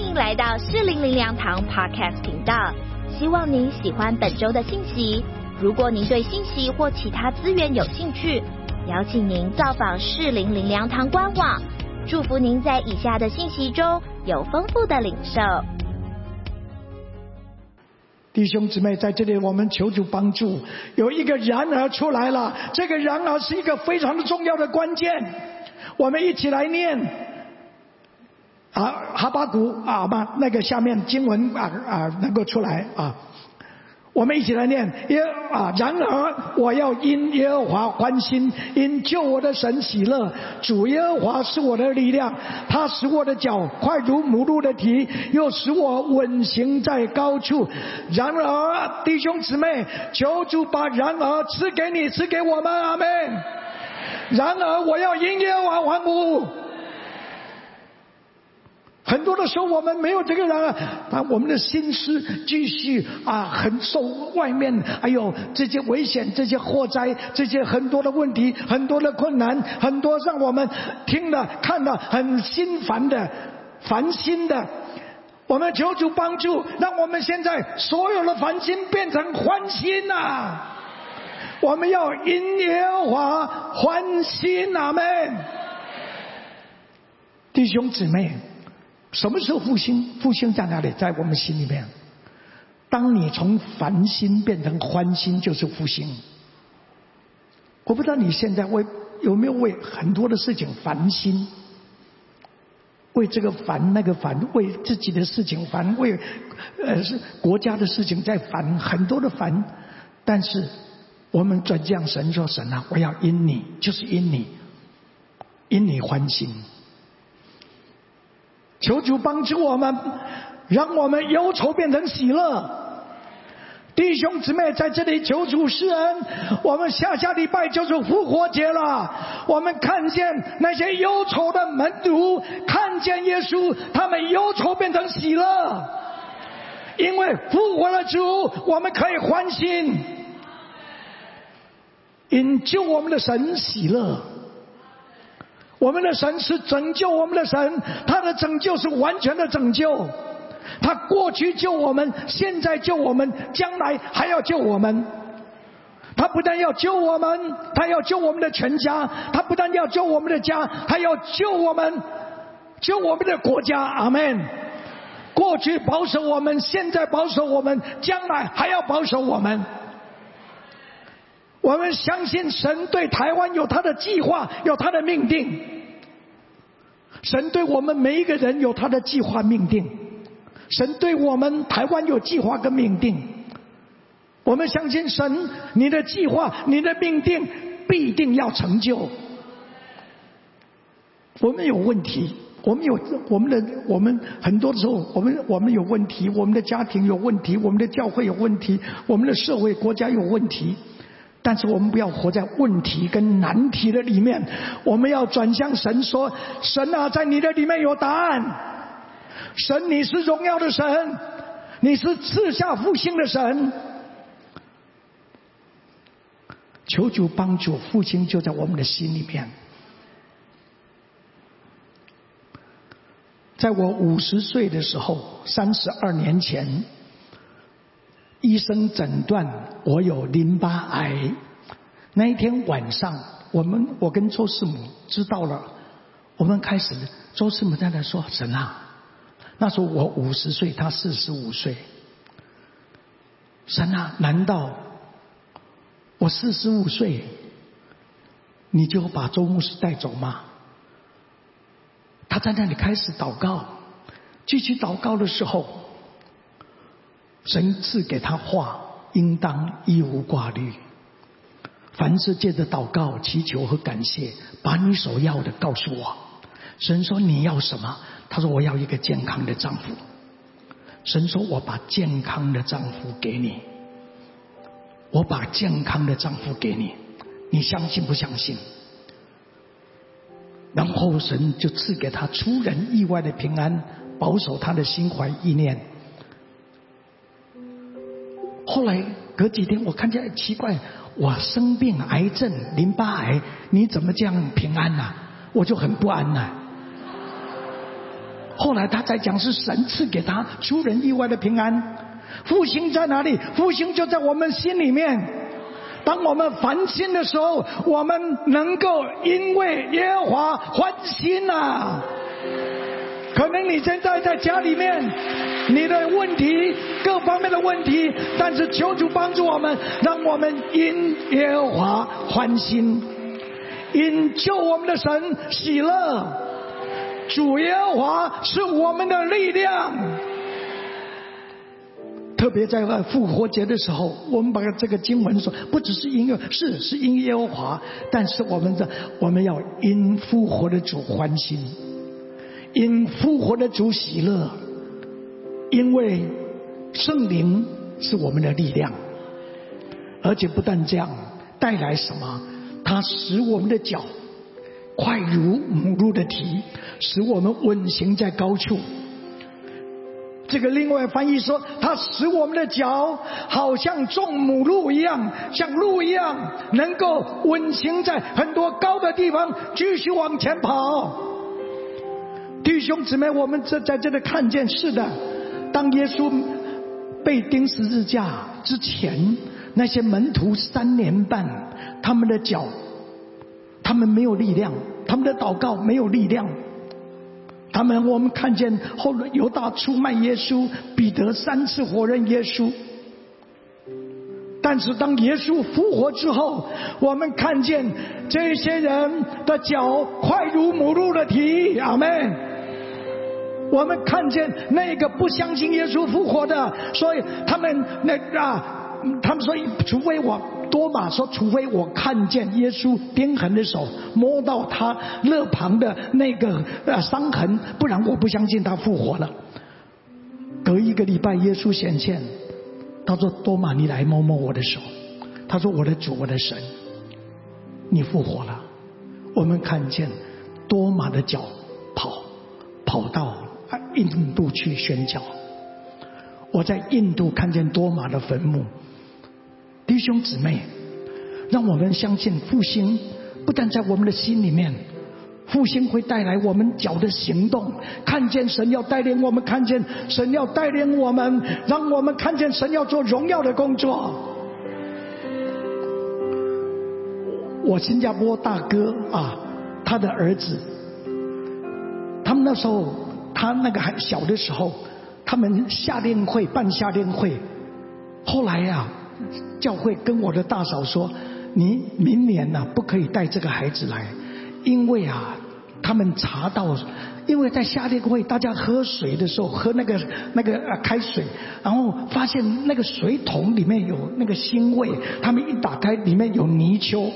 欢迎来到四零零粮堂 Podcast 频道，希望您喜欢本周的信息。如果您对信息或其他资源有兴趣，邀请您造访四零零粮堂官网。祝福您在以下的信息中有丰富的领受。弟兄姊妹，在这里我们求主帮助。有一个然而出来了，这个然而是一个非常的重要的关键。我们一起来念啊，哈巴谷啊，把那个下面经文啊啊能够出来啊。我们一起来念耶啊！然而我要因耶和华欢心，因救我的神喜乐。主耶和华是我的力量，他使我的脚快如母鹿的蹄，又使我稳行在高处。然而，弟兄姊妹，求主把然而赐给你，赐给我们，阿门。然而我要因耶和华欢呼。很多的时候，我们没有这个人啊，把我们的心思继续啊，很受外面还有这些危险、这些祸灾、这些很多的问题、很多的困难、很多让我们听了看了很心烦的、烦心的。我们求主帮助，让我们现在所有的烦心变成欢心呐！我们要因耶和华欢心，阿门。弟兄姊妹。什么时候复兴？复兴在哪里？在我们心里面。当你从烦心变成欢心，就是复兴。我不知道你现在为有没有为很多的事情烦心，为这个烦那个烦，为自己的事情烦，为呃是国家的事情在烦，很多的烦。但是我们转向神说：“神啊，我要因你，就是因你，因你欢心。”求主帮助我们，让我们忧愁变成喜乐。弟兄姊妹在这里求主施恩。我们下下礼拜就是复活节了。我们看见那些忧愁的门徒，看见耶稣，他们忧愁变成喜乐。因为复活了主，我们可以欢心，因救我们的神喜乐。我们的神是拯救我们的神，他的拯救是完全的拯救。他过去救我们，现在救我们，将来还要救我们。他不但要救我们，他要救我们的全家。他不但要救我们的家，还要救我们，救我们的国家。阿门。过去保守我们，现在保守我们，将来还要保守我们。我们相信神对台湾有他的计划，有他的命定。神对我们每一个人有他的计划命定。神对我们台湾有计划跟命定。我们相信神，你的计划、你的命定必定要成就。我们有问题，我们有我们的我们很多时候，我们我们有问题，我们的家庭有问题，我们的教会有问题，我们的社会国家有问题。但是我们不要活在问题跟难题的里面，我们要转向神说：“神啊，在你的里面有答案。神，你是荣耀的神，你是赐下复兴的神。求主帮助，复兴就在我们的心里面。在我五十岁的时候，三十二年前。”医生诊断我有淋巴癌。那一天晚上，我们我跟周师母知道了，我们开始周师母在那说：“神啊，那时候我五十岁，他四十五岁。神啊，难道我四十五岁，你就把周牧师带走吗？”他在那里开始祷告，继续祷告的时候。神赐给他话，应当一无挂虑。凡是借着祷告、祈求和感谢，把你所要的告诉我。神说你要什么？他说我要一个健康的丈夫。神说我把健康的丈夫给你，我把健康的丈夫给你，你相信不相信？然后神就赐给他出人意外的平安，保守他的心怀意念。后来隔几天，我看见奇怪，我生病癌症淋巴癌，你怎么这样平安呐？我就很不安呐。后来他才讲是神赐给他出人意外的平安。复兴在哪里？复兴就在我们心里面。当我们烦心的时候，我们能够因为耶和华欢心呐。可能你现在在家里面，你的问题各方面的问题，但是求主帮助我们，让我们因耶和华欢心，因救我们的神喜乐。主耶和华是我们的力量。特别在复活节的时候，我们把这个经文说，不只是因为是是因耶和华，但是我们的我们要因复活的主欢心，因复活的主喜乐，因为圣灵是我们的力量，而且不但这样，带来什么？它使我们的脚快如母鹿的蹄，使我们稳行在高处。这个另外翻译说，它使我们的脚好像种母鹿一样，像鹿一样，能够稳行在很多高的地方，继续往前跑。弟兄姊妹，我们这在这里看见是的，当耶稣被钉十字架之前，那些门徒三年半，他们的脚，他们没有力量，他们的祷告没有力量。他们，我们看见后来犹大出卖耶稣，彼得三次否认耶稣。但是当耶稣复活之后，我们看见这些人的脚快如母鹿的蹄，阿门。我们看见那个不相信耶稣复活的，所以他们那啊，他们说，除非我。多马说：“除非我看见耶稣钉痕的手，摸到他肋旁的那个呃伤痕，不然我不相信他复活了。”隔一个礼拜，耶稣显现，他说：“多马，你来摸摸我的手。”他说：“我的主，我的神，你复活了。”我们看见多马的脚跑跑到印度去宣教。我在印度看见多马的坟墓。弟兄姊妹，让我们相信复兴不但在我们的心里面，复兴会带来我们脚的行动。看见神要带领我们，看见神要带领我们，让我们看见神要做荣耀的工作。我新加坡大哥啊，他的儿子，他们那时候他那个还小的时候，他们夏令会办夏令会，后来呀。教会跟我的大嫂说：“你明年呢不可以带这个孩子来，因为啊，他们查到，因为在夏令会大家喝水的时候喝那个那个呃开水，然后发现那个水桶里面有那个腥味，他们一打开里面有泥鳅，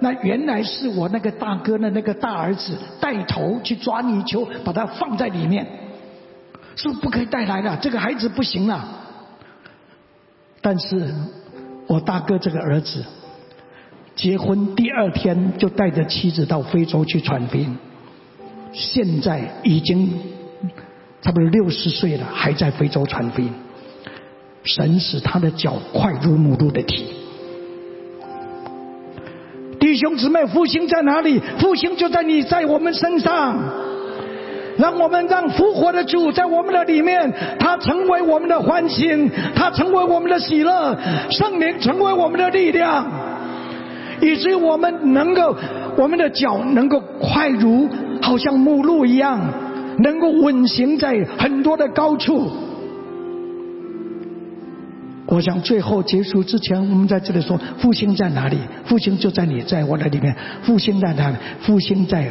那原来是我那个大哥的那个大儿子带头去抓泥鳅，把它放在里面，是不可以带来的？这个孩子不行了。但是。”我大哥这个儿子结婚第二天就带着妻子到非洲去传福音，现在已经差不多六十岁了，还在非洲传福音。神使他的脚快如母鹿的蹄。兄姊妹，复兴在哪里？复兴就在你在我们身上。让我们让复活的主在我们的里面，他成为我们的欢心，他成为我们的喜乐，圣灵成为我们的力量，以至于我们能够，我们的脚能够快如好像母鹿一样，能够稳行在很多的高处。我想最后结束之前，我们在这里说复兴在哪里？复兴就在你在我的里面，复兴在哪里？复兴在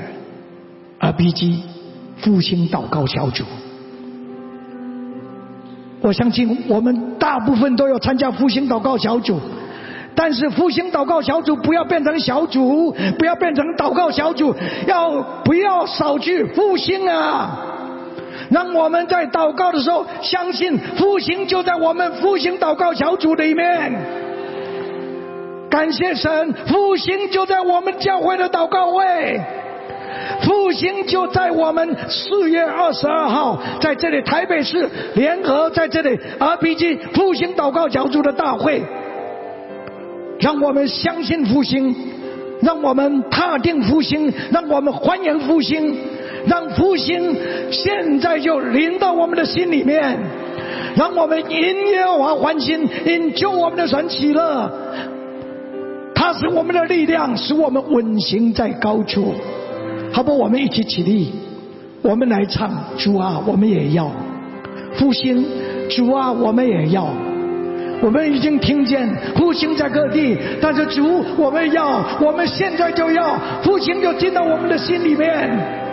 RPG。复兴祷告小组，我相信我们大部分都要参加复兴祷告小组，但是复兴祷告小组不要变成小组，不要变成祷告小组，要不要少去复兴啊？让我们在祷告的时候，相信复兴就在我们复兴祷告小组里面。感谢神，复兴就在我们教会的祷告会。复兴就在我们四月二十二号，在这里台北市联合在这里 RPG 复兴祷告小组的大会，让我们相信复兴，让我们踏定复兴，让我们欢迎复兴，让复兴现在就临到我们的心里面，让我们因耶和华欢心，因救我们的神喜乐。它是我们的力量，使我们稳行在高处。好不，我们一起起立，我们来唱主啊，我们也要复兴。主啊，我们也要。我们已经听见复兴在各地，但是主，我们要，我们现在就要复兴，就进到我们的心里面。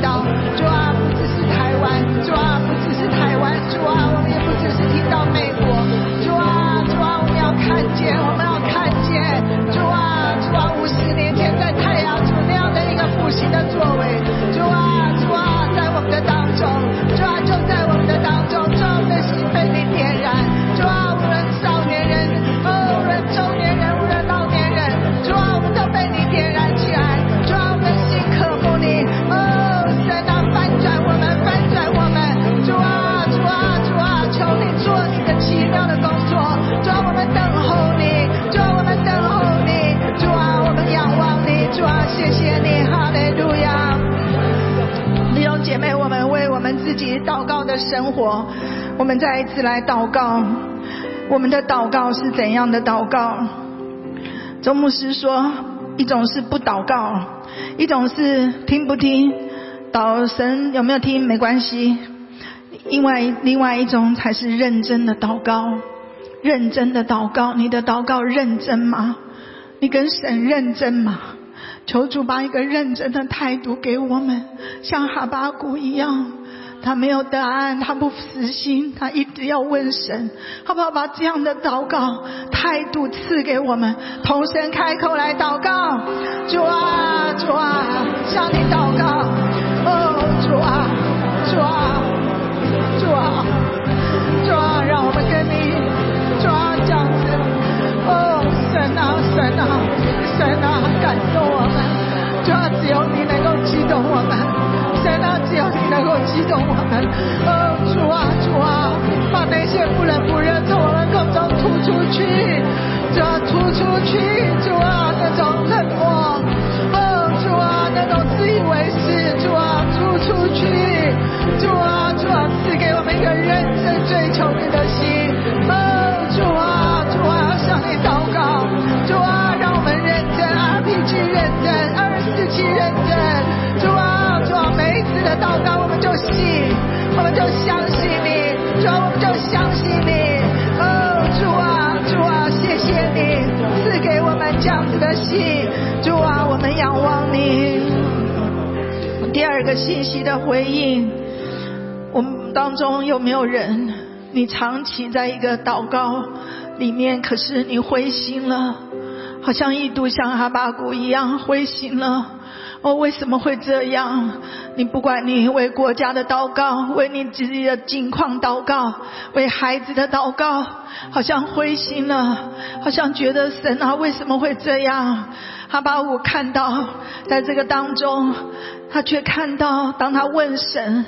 到这生活，我们再一次来祷告，我们的祷告是怎样的祷告？周牧师说，一种是不祷告，一种是听不听，祷神有没有听没关系，因为另外一种才是认真的祷告，认真的祷告，你的祷告认真吗？你跟神认真吗？求主把一个认真的态度给我们，像哈巴谷一样。他没有答案，他不死心，他一直要问神，好不好？把这样的祷告态度赐给我们，同神开口来祷告，主啊，主啊，向你祷告，哦，主啊，主啊，主啊，主啊，让我们跟你，主啊，这样子，哦，神啊，神啊，神啊，感动我们，主啊，只有你能够激动我们，神啊，只有你。激动我们哦，主啊，主啊，把那些不冷不热从我们口中吐出去，主啊，吐出去，主啊，那种息的回应，我们当中有没有人，你长期在一个祷告里面，可是你灰心了，好像一度像哈巴谷一样灰心了。哦，为什么会这样？你不管你为国家的祷告，为你自己的境况祷告，为孩子的祷告，好像灰心了，好像觉得神啊，为什么会这样？他把我看到，在这个当中，他却看到，当他问神，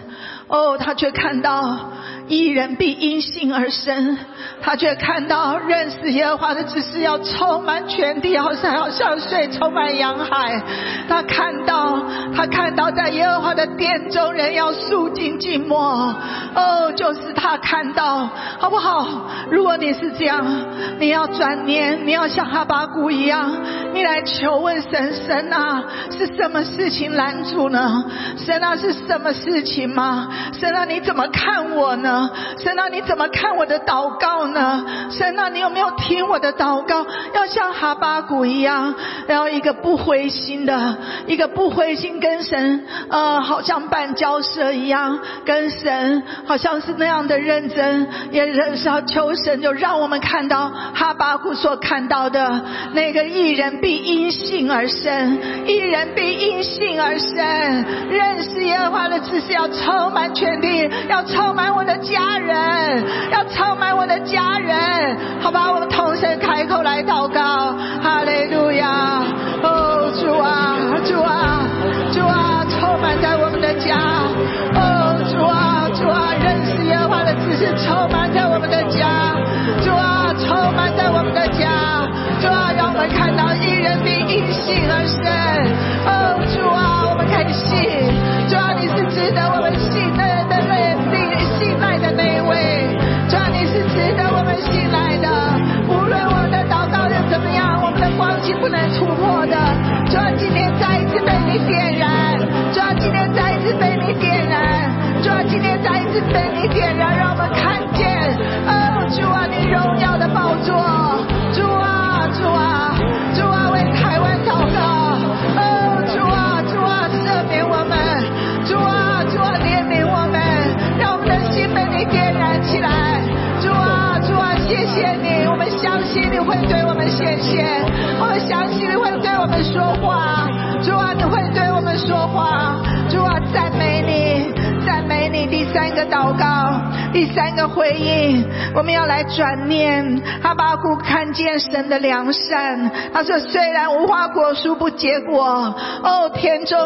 哦，他却看到一人必因信而生，他却看到认识耶和华的只是要充满全地，好像要像水充满洋海。他看到，他看到在耶和华的殿中人要肃静静默，哦，就是他看到，好不好？如果你是这样，你要转念，你要像哈巴谷一样，你来求问神，神啊，是什么事情拦住呢？神啊，是什么事情吗？神啊，你怎么看我呢？神啊，你怎么看我的祷告呢？神啊，你有没有听我的祷告？要像哈巴谷一样，要一个不灰心的，一个不灰心跟神，呃，好像办交涉一样，跟神好像是那样的认真，也是要求神，就让我们看到哈巴谷所看到的那个一人必因信而生，一人必因信而生。认识耶和华的知识要充满全地，要充满我的家人，要充满我的家人。好吧，我们同声开口来祷告，哈利路亚！哦，主啊，主啊，主啊，充满在我们的家。哦，主啊，主啊，认识耶和华的知识充满在我们的家。主啊，充满在我们的家。主啊，让我们看到一人必因信而生。哦，不能突破的。主啊，今天再一次被你点燃第三个回应，我们要来转念。哈巴谷看见神的良善，他说：虽然无花果树不结果，哦，田中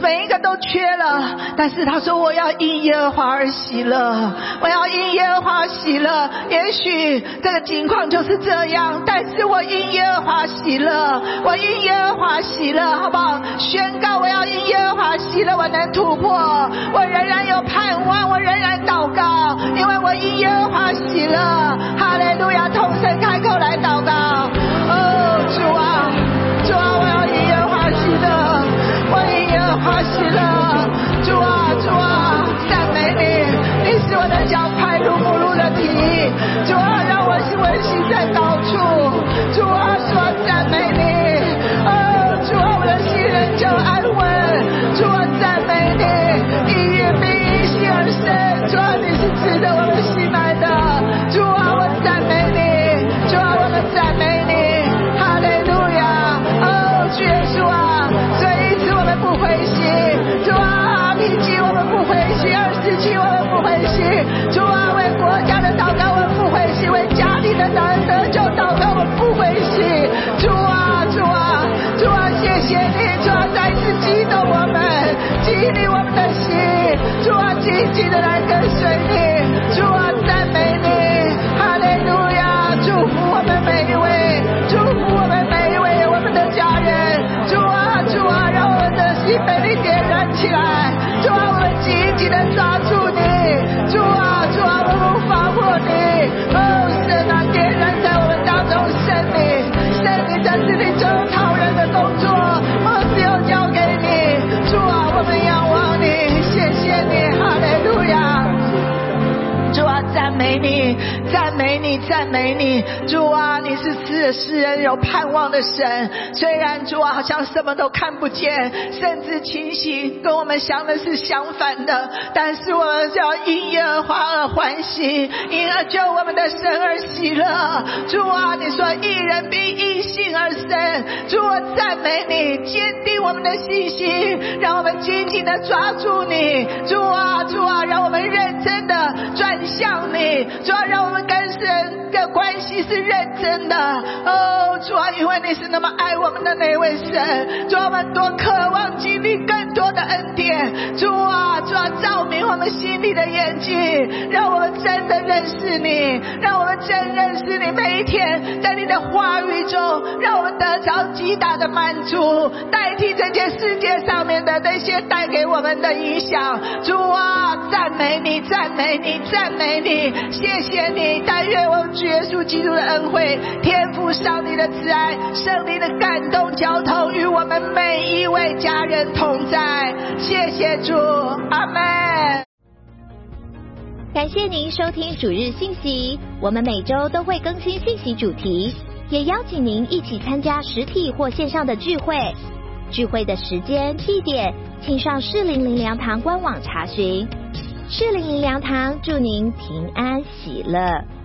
每一个都缺了，但是他说我要因耶和华而喜乐，我要因耶和华喜乐。也许这个情况就是这样，但是我因耶和华喜乐，我因耶和华喜乐，好不好？宣告我要因耶和华喜乐，我能突破，我仍然有盼望，我仍然祷告，因为我因耶和华喜乐。哈利路亚！同声开口来祷告。紧的来跟随你。你。主啊，你是赐世人有盼望的神。虽然主啊好像什么都看不见，甚至情形跟我们想的是相反的，但是我们要因耶和华而欢喜，因而救我们的神而喜乐。主啊，你说一人必因信而生。主啊，赞美你，坚定我们的信心，让我们紧紧的抓住你。主啊，主啊，让我们认真的转向你。主啊，让我们跟神的关系是认真的。哦，主啊，因为你是那么爱我们的那位神，主啊，我们多渴望经历更多的恩典。主啊，主啊，照明我们心里的眼睛，让我们真的认识你，让我们真认识你。每一天在你的话语中，让我们得着极大的满足，代替这些世界上面的那些带给我们的影响。主啊，赞美你，赞美你，赞美你，谢谢你。但愿我们主耶稣基督的恩惠、天上帝的慈爱、圣灵的感动交通与我们每一位家人同在。谢谢主，阿门。感谢您收听主日信息，我们每周都会更新信息主题，也邀请您一起参加实体或线上的聚会。聚会的时间、地点，请上适龄灵粮堂官网查询。适龄灵粮堂祝您平安喜乐。